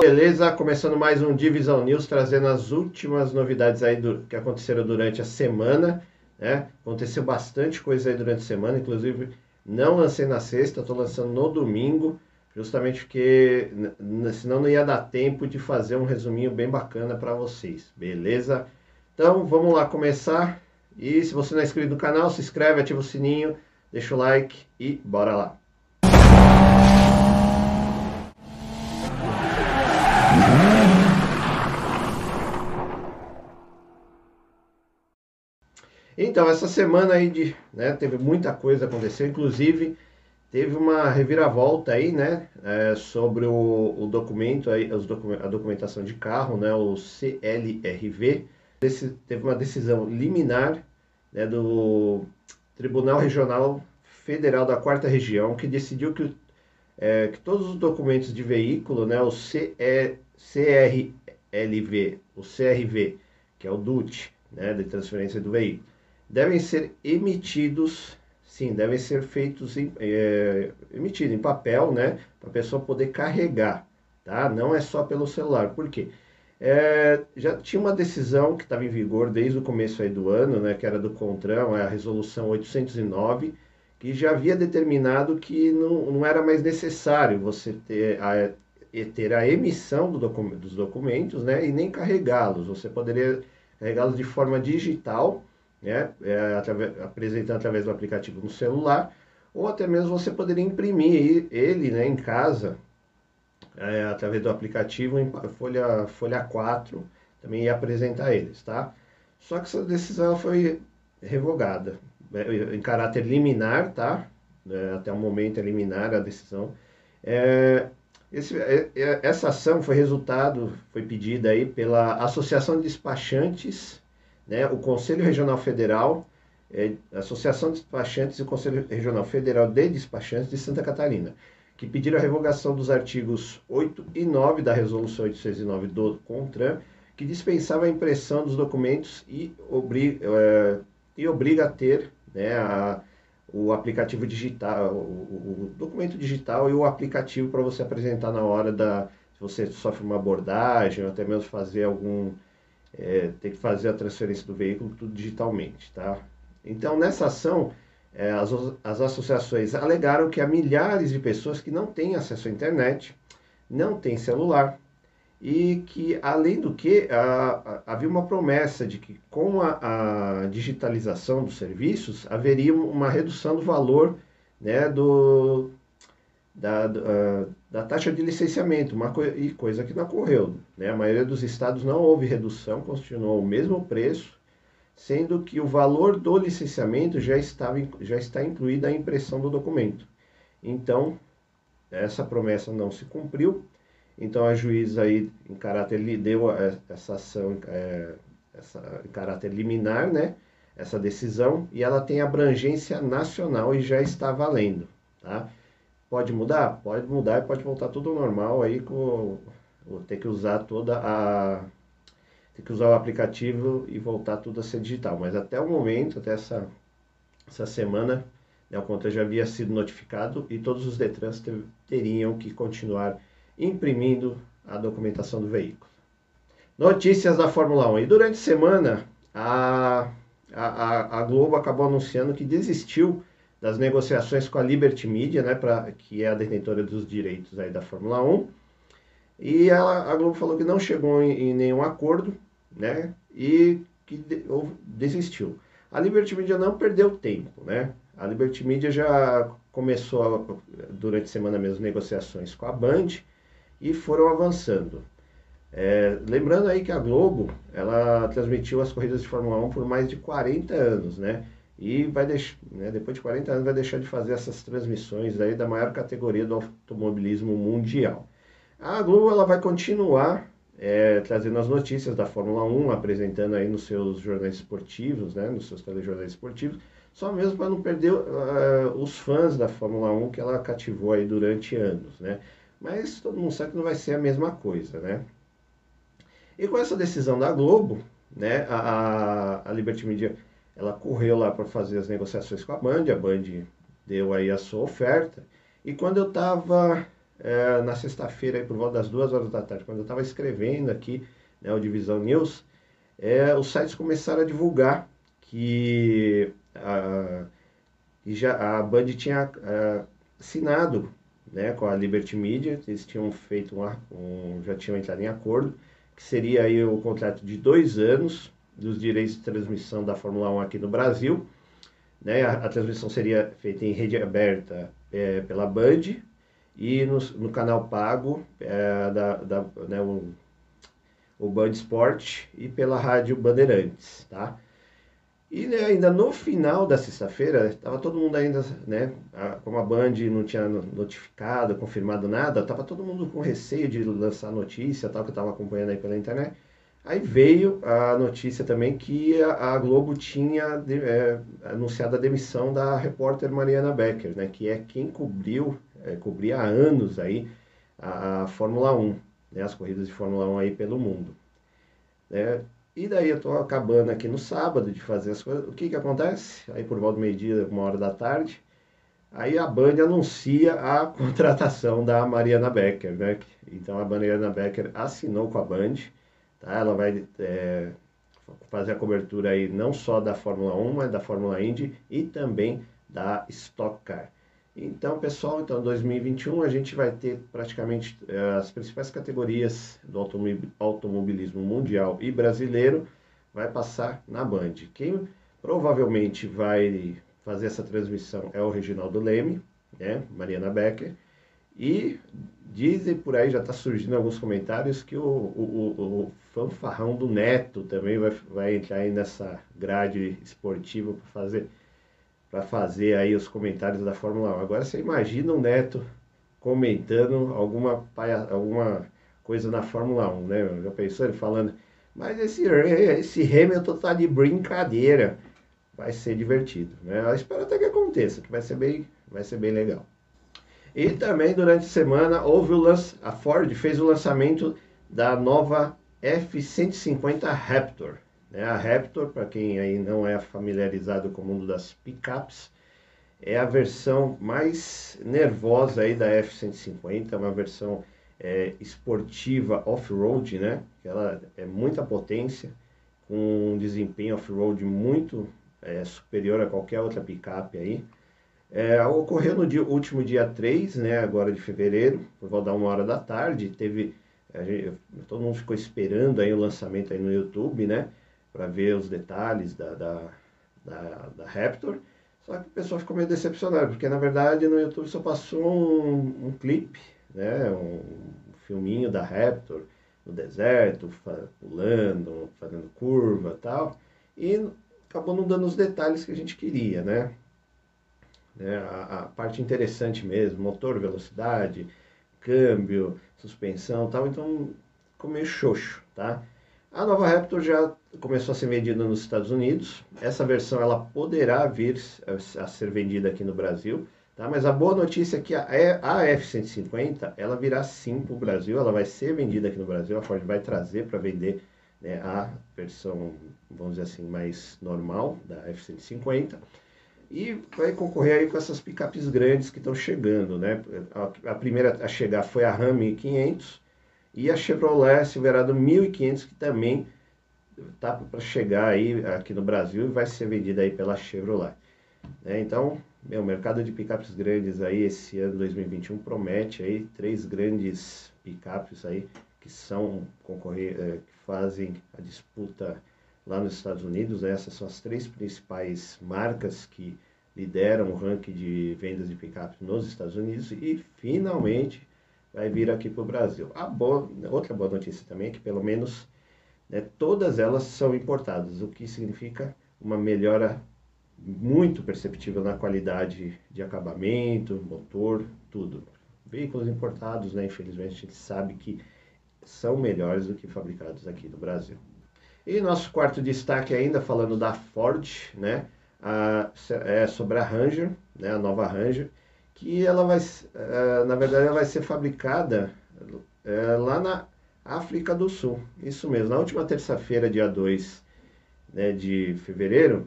Beleza? Começando mais um Divisão News, trazendo as últimas novidades aí do, que aconteceram durante a semana. Né? Aconteceu bastante coisa aí durante a semana, inclusive não lancei na sexta, estou lançando no domingo, justamente porque senão não ia dar tempo de fazer um resuminho bem bacana para vocês, beleza? Então vamos lá começar. E se você não é inscrito no canal, se inscreve, ativa o sininho, deixa o like e bora lá. Então, essa semana aí de, né, teve muita coisa acontecendo, inclusive teve uma reviravolta aí, né, é, sobre o, o, documento aí, a documentação de carro, né, o CLRV, teve uma decisão liminar, né, do Tribunal Regional Federal da Quarta Região, que decidiu que, é, que todos os documentos de veículo, né, o CE, CRLV, o CRV, que é o DUT, né, de transferência do veículo, devem ser emitidos, sim, devem ser feitos em, é, emitidos em papel, né, para a pessoa poder carregar, tá? Não é só pelo celular. Por quê? É, já tinha uma decisão que estava em vigor desde o começo do ano, né, que era do CONTRAN, a resolução 809, que já havia determinado que não, não era mais necessário você ter a, ter a emissão do dos documentos né, e nem carregá-los. Você poderia carregá-los de forma digital né, é, através, apresentando através do aplicativo no celular, ou até mesmo você poderia imprimir ele né, em casa, é, através do aplicativo em folha, folha 4, também ia apresentar eles, tá? Só que essa decisão foi revogada, é, em caráter liminar, tá? É, até o momento é liminar a decisão. É, esse, é, é, essa ação foi resultado, foi pedida aí pela Associação de Despachantes né, o Conselho Regional Federal, é, Associação de Despachantes e o Conselho Regional Federal de Despachantes de Santa Catarina, que pediram a revogação dos artigos 8 e 9 da Resolução 809 do CONTRAN, que dispensava a impressão dos documentos e obriga, é, e obriga a ter né, a, o aplicativo digital, o, o, documento digital e o aplicativo para você apresentar na hora da. Se você sofre uma abordagem, ou até mesmo fazer algum é, ter que fazer a transferência do veículo tudo digitalmente, tá? Então, nessa ação, é, as, as associações alegaram que há milhares de pessoas que não têm acesso à internet, não têm celular, e que, além do que, a, a, havia uma promessa de que com a, a, digitalização dos serviços haveria uma redução do valor né, do, da, da, da taxa de licenciamento, uma co e coisa que não ocorreu. Né? A maioria dos estados não houve redução, continuou o mesmo preço, sendo que o valor do licenciamento já, estava, já está incluído a impressão do documento. Então, essa promessa não se cumpriu, então a juíza aí, em caráter, deu essa ação é, essa, em caráter liminar, né? essa decisão, e ela tem abrangência nacional e já está valendo. Tá? Pode mudar? Pode mudar e pode voltar tudo normal aí com ter que usar toda a ter que usar o aplicativo e voltar tudo a ser digital, mas até o momento, até essa essa semana, né, o contra já havia sido notificado e todos os Detrans teriam que continuar imprimindo a documentação do veículo. Notícias da Fórmula 1. E durante a semana, a, a, a Globo acabou anunciando que desistiu das negociações com a Liberty Media, né, pra, que é a detentora dos direitos aí da Fórmula 1. E ela, a Globo falou que não chegou em, em nenhum acordo, né, e que de, ou, desistiu. A Liberty Media não perdeu tempo, né? A Liberty Media já começou durante a semana mesmo negociações com a Band e foram avançando. É, lembrando aí que a Globo, ela transmitiu as corridas de Fórmula 1 por mais de 40 anos, né? E vai né, depois de 40 anos vai deixar de fazer essas transmissões aí da maior categoria do automobilismo mundial. A Globo ela vai continuar é, trazendo as notícias da Fórmula 1, apresentando aí nos seus jornais esportivos, né, nos seus telejornais esportivos, só mesmo para não perder uh, os fãs da Fórmula 1 que ela cativou aí durante anos, né? Mas todo mundo sabe que não vai ser a mesma coisa, né? E com essa decisão da Globo, né, a, a Liberty Media ela correu lá para fazer as negociações com a Band, a Band deu aí a sua oferta. E quando eu estava é, na sexta-feira, por volta das duas horas da tarde, quando eu estava escrevendo aqui né, o Divisão News, é, os sites começaram a divulgar que a, que já, a Band tinha a, assinado né, com a Liberty Media, eles tinham feito um, um, já tinham entrado em acordo, que seria aí o contrato de dois anos dos direitos de transmissão da Fórmula 1 aqui no Brasil. Né, a, a transmissão seria feita em rede aberta é, pela Band e no, no canal pago é, da, da né, o, o Band Sport e pela Rádio Bandeirantes, tá? E né, ainda no final da sexta-feira, estava todo mundo ainda, né? A, como a Band não tinha notificado, confirmado nada, estava todo mundo com receio de lançar notícia, tal, que eu estava acompanhando aí pela internet. Aí veio a notícia também que a, Globo tinha é, anunciado a demissão da repórter Mariana Becker, né? Que é quem cobriu, é, cobria há anos aí a, a Fórmula 1, né? As corridas de Fórmula 1 aí pelo mundo. Né? E daí eu estou acabando aqui no sábado de fazer as coisas. O que que acontece? Aí por volta do meio-dia, uma hora da tarde, aí a Band anuncia a contratação da Mariana Becker, né? Então a Mariana Becker assinou com a Band, tá? Ela vai é, fazer a cobertura aí não só da Fórmula 1, mas da Fórmula Indy e também da Stock Car. Então, pessoal, então 2021 a gente vai ter praticamente uh, as principais categorias do automobilismo mundial e brasileiro vai passar na Band. Quem provavelmente vai fazer essa transmissão é o Reginaldo Leme, né, Mariana Becker, e dizem por aí, já está surgindo alguns comentários, que o, o, o, o, fanfarrão do Neto também vai, vai entrar aí nessa grade esportiva para fazer para fazer aí os comentários da Fórmula 1. Agora você imagina o Neto comentando alguma, alguma coisa na Fórmula 1, né? Já pensou ele falando, mas esse, esse Hamilton tá de brincadeira. Vai ser divertido, né? Eu espero até que aconteça, que vai ser bem, vai ser bem legal. E também durante a semana houve o lance, a Ford fez o lançamento da nova F-150 Raptor. Né? A Raptor, para quem aí não é familiarizado com o mundo das picapes, é a versão mais nervosa aí da F-150, uma versão é, esportiva off-road, né? Ela é muita potência, com um desempenho off-road muito é, superior a qualquer outra picape aí. É, ocorreu no dia, último dia 3, né, agora de fevereiro, por volta da uma hora da tarde, teve, gente, todo mundo ficou esperando aí o lançamento aí no YouTube, né, para ver os detalhes da, da, da, da, Raptor. Só que o pessoal ficou meio decepcionado, porque na verdade no YouTube só passou um, um clipe, né, um filminho da Raptor no deserto, pulando, fazendo curva tal, e acabou não dando os detalhes que a gente queria, né? Né? A, a parte interessante mesmo, motor, velocidade, câmbio, suspensão tal, então ficou meio xoxo, tá? A nova Raptor já começou a ser vendida nos Estados Unidos. Essa versão ela poderá vir a ser vendida aqui no Brasil, tá? Mas a boa notícia é que a, a F-150 ela virá sim para o Brasil, ela vai ser vendida aqui no Brasil. A Ford vai trazer para vender né, a versão, vamos dizer assim, mais normal da F-150 e vai concorrer aí com essas picapes grandes que estão chegando, né? A, a, primeira a chegar foi a Ram 1500 e a Chevrolet Silverado 1500 que também tá para chegar aí aqui no Brasil e vai ser vendida aí pela Chevrolet. Né? Então, meu, o mercado de picapes grandes aí esse ano 2021 promete aí três grandes picapes aí que são concorrer, é, que fazem a disputa lá nos Estados Unidos. Né? Essas são as três principais marcas que lideram o ranking de vendas de picapes nos Estados Unidos e finalmente vai vir aqui para o Brasil. A boa, outra boa notícia também é que pelo menos né, todas elas são importadas, o que significa uma melhora muito perceptível na qualidade de acabamento, motor, tudo. Veículos importados, né, infelizmente, a gente sabe que são melhores do que fabricados aqui no Brasil. E nosso quarto destaque ainda falando da Ford, né? A, é sobre a Ranger, né? A nova Ranger, que ela vai, é, na verdade, ela vai ser fabricada é, lá na África do Sul. Isso mesmo. Na última terça-feira, dia 2 né, de fevereiro,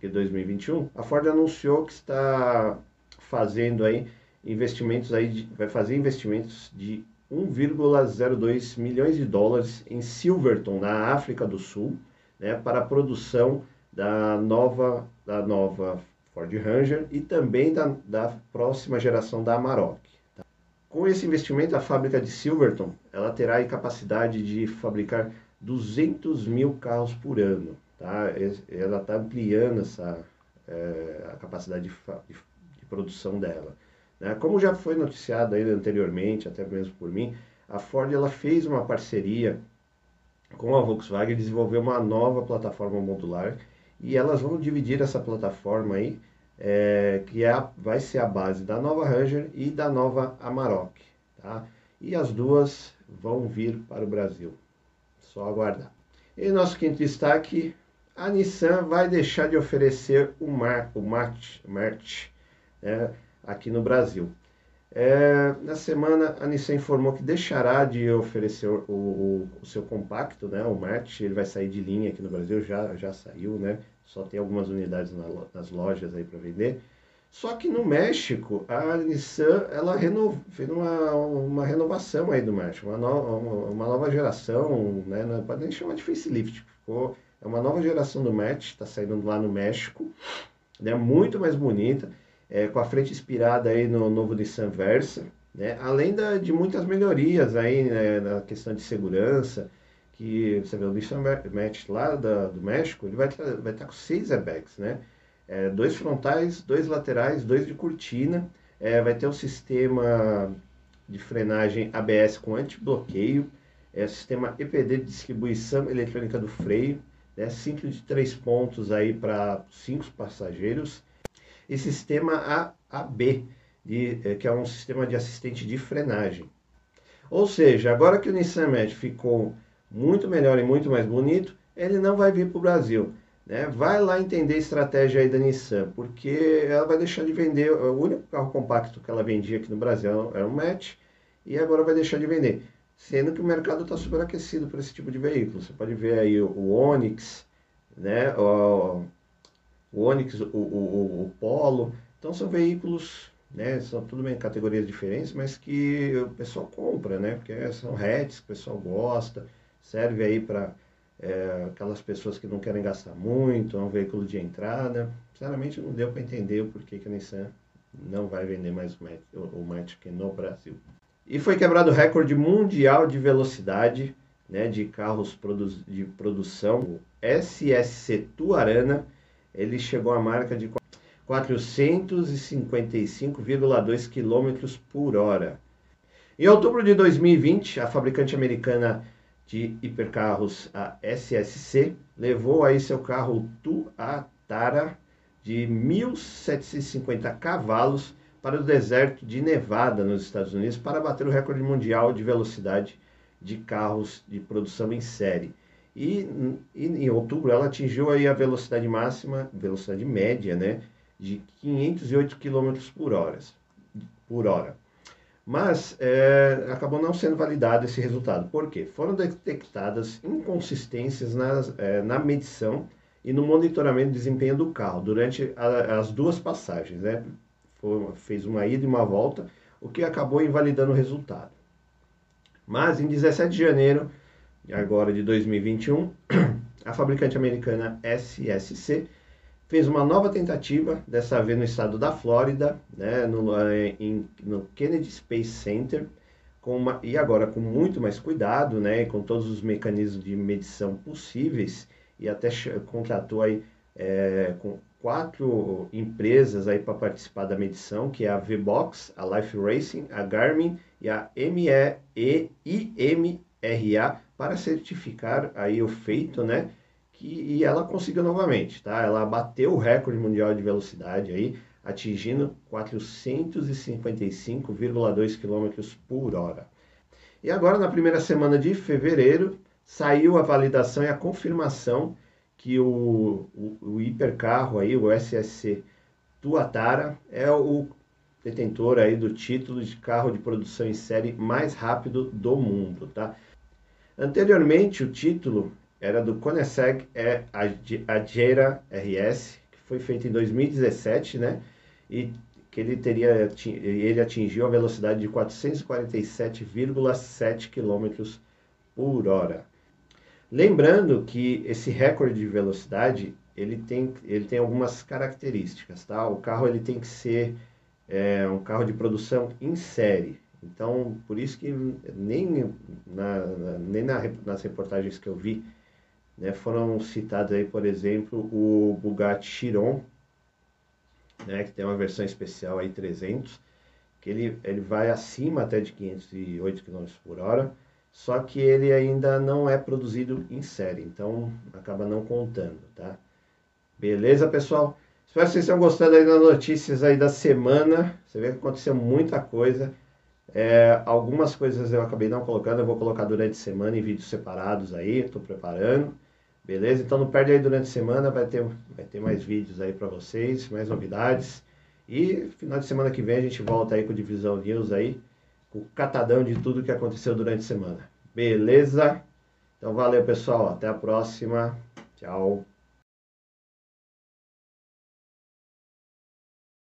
de 2021, a Ford anunciou que está fazendo aí investimentos aí, de, vai fazer investimentos de 1,02 milhões de dólares em Silverton, na África do Sul, né, para a produção da nova, da nova Ford Ranger e também da, da próxima geração da Amarok. Tá? Com esse investimento, a fábrica de Silverton ela terá a capacidade de fabricar 200 mil carros por ano. Tá? Ela está ampliando essa, é, a capacidade de, de, de produção dela. Né? Como já foi noticiado ainda anteriormente, até mesmo por mim, a Ford ela fez uma parceria com a Volkswagen, desenvolveu uma nova plataforma modular e elas vão dividir essa plataforma aí, é, que é a, vai ser a base da nova Ranger e da nova Amarok. Tá? E as duas vão vir para o Brasil. Só aguardar. E nosso quinto destaque, a Nissan vai deixar de oferecer o, Mar, o Mart, Mart né? Aqui no Brasil. É, na semana, a Nissan informou que deixará de oferecer o, o, o, seu compacto, né, o March, ele vai sair de linha aqui no Brasil, já, já saiu, né, só tem algumas unidades na, nas lojas aí para vender. Só que no México, a Nissan, ela renov, fez uma, uma renovação aí do March, uma, no, uma nova geração, né, não pode nem chamar de facelift, ficou, é uma nova geração do March, está saindo lá no México, né, muito mais bonita, é, com a frente inspirada aí no novo Nissan Versa, né? além da, de muitas melhorias aí né, na questão de segurança, que você vê o Nissan Match lá da, do México, ele vai, vai estar com seis airbags, né? É, dois frontais, dois laterais, dois de cortina, é, vai ter o um sistema de frenagem ABS com anti-bloqueio, é, sistema EPD de distribuição eletrônica do freio, né, cinto de três pontos aí para cinco passageiros, e sistema AAB, de, eh, que é um sistema de assistente de frenagem. Ou seja, agora que o Nissan Match ficou muito melhor e muito mais bonito, ele não vai vir para o Brasil. Né? Vai lá entender a estratégia aí da Nissan, porque ela vai deixar de vender, o único carro compacto que ela vendia aqui no Brasil era o Match, e agora vai deixar de vender. Sendo que o mercado está superaquecido para esse tipo de veículo. Você pode ver aí o, Onix, né? O, o Onix, o, o, o Polo. Então são veículos, né, são tudo bem categorias diferentes, mas que o pessoal compra, né, porque são hatches que o pessoal gosta, serve aí para é, aquelas pessoas que não querem gastar muito, é um veículo de entrada. Sinceramente não deu para entender o porquê que a Nissan não vai vender mais o Matic no Brasil. E foi quebrado o recorde mundial de velocidade né, de carros produ de produção, o SSC Tuarana, ele chegou à marca de 455,2 km por hora. Em outubro de 2020, a fabricante americana de hipercarros, a SSC, levou aí seu carro Tuatara de 1.750 cavalos para o deserto de Nevada, nos Estados Unidos, para bater o recorde mundial de velocidade de carros de produção em série. E, e, em outubro ela atingiu aí a velocidade máxima, velocidade média, né, de 508 km por hora. Por hora. Mas é, acabou não sendo validado esse resultado. Por quê? Foram detectadas inconsistências nas, é, na medição e no monitoramento de desempenho do carro durante a, as duas passagens. Né? Foi, fez uma ida e uma volta, o que acabou invalidando o resultado. Mas em 17 de janeiro agora de 2021, a fabricante americana SSC fez uma nova tentativa, dessa vez no estado da Flórida, né, no, eh, em, no Kennedy Space Center, com uma, e agora com muito mais cuidado, né, com todos os mecanismos de medição possíveis, e até contratou aí é, com quatro empresas aí para participar da medição, que é a V-Box, a Life Racing, a Garmin e a MEIMRA para certificar aí o feito, né? Que, e ela conseguiu novamente, tá? Ela bateu o recorde mundial de velocidade aí, atingindo 455,2 km por hora. E agora, na primeira semana de fevereiro, saiu a validação e a confirmação que o, o, o hipercarro aí, o SSC Tuatara, é o detentor aí do título de carro de produção em série mais rápido do mundo, tá? Anteriormente, o título era do Koenigsegg Agera RS, que foi feito em 2017, né? E que ele teria ele atingiu a velocidade de 447,7 km por hora. Lembrando que esse recorde de velocidade ele tem, ele tem algumas características, tá? O carro ele tem que ser é, um carro de produção em série. Então, por isso que nem, na, nem na, nas reportagens que eu vi, né, foram citados aí, por exemplo, o Bugatti Chiron, né, que tem uma versão especial aí 300, que ele, ele vai acima até de 508 km por hora, só que ele ainda não é produzido em série, então acaba não contando, tá? Beleza, pessoal? Espero que vocês tenham gostado aí das notícias aí da semana. Você vê que aconteceu muita coisa. É, algumas coisas eu acabei não colocando, eu vou colocar durante a semana em vídeos separados aí, estou preparando. Beleza? Então não perde aí durante a semana, vai ter, vai ter mais vídeos aí para vocês, mais novidades. E final de semana que vem a gente volta aí com o Divisão News aí, com o catadão de tudo que aconteceu durante a semana. Beleza? Então valeu pessoal, até a próxima. Tchau.